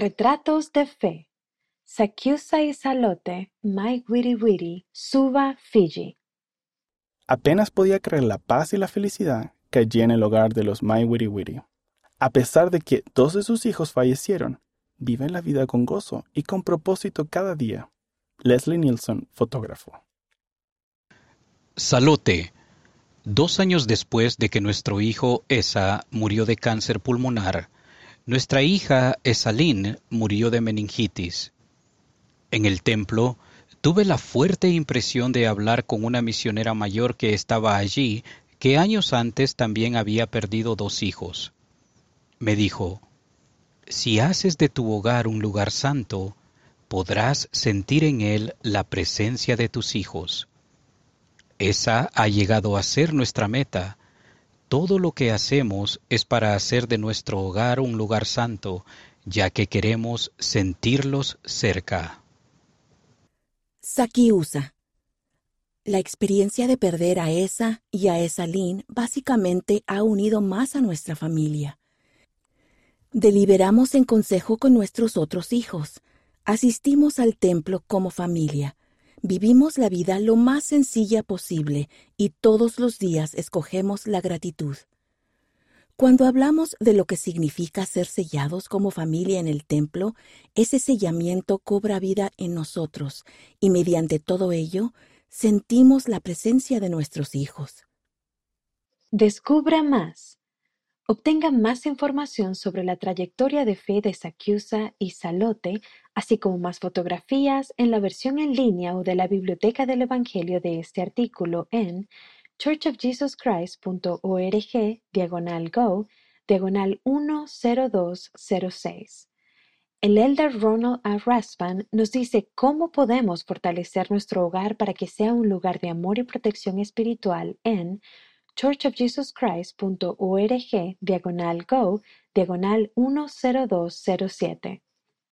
Retratos de Fe. Sakyusa y Salote, My Witty Witty, Suba, Fiji. Apenas podía creer la paz y la felicidad que allí en el hogar de los My Witty Witty. A pesar de que dos de sus hijos fallecieron, viven la vida con gozo y con propósito cada día. Leslie Nielsen, fotógrafo. Salote. Dos años después de que nuestro hijo Esa murió de cáncer pulmonar, nuestra hija Esalín murió de meningitis. En el templo tuve la fuerte impresión de hablar con una misionera mayor que estaba allí, que años antes también había perdido dos hijos. Me dijo, si haces de tu hogar un lugar santo, podrás sentir en él la presencia de tus hijos. Esa ha llegado a ser nuestra meta. Todo lo que hacemos es para hacer de nuestro hogar un lugar santo, ya que queremos sentirlos cerca. Sakiusa. La experiencia de perder a esa y a Esalín básicamente ha unido más a nuestra familia. Deliberamos en consejo con nuestros otros hijos. Asistimos al templo como familia. Vivimos la vida lo más sencilla posible y todos los días escogemos la gratitud. Cuando hablamos de lo que significa ser sellados como familia en el templo, ese sellamiento cobra vida en nosotros y mediante todo ello sentimos la presencia de nuestros hijos. Descubra más. Obtenga más información sobre la trayectoria de fe de Sakyusa y Salote, así como más fotografías en la versión en línea o de la biblioteca del Evangelio de este artículo en churchofjesuschrist.org diagonal go diagonal 10206. El elder Ronald A. Raspan nos dice cómo podemos fortalecer nuestro hogar para que sea un lugar de amor y protección espiritual en churchofjesuschrist.org diagonal go diagonal 10207.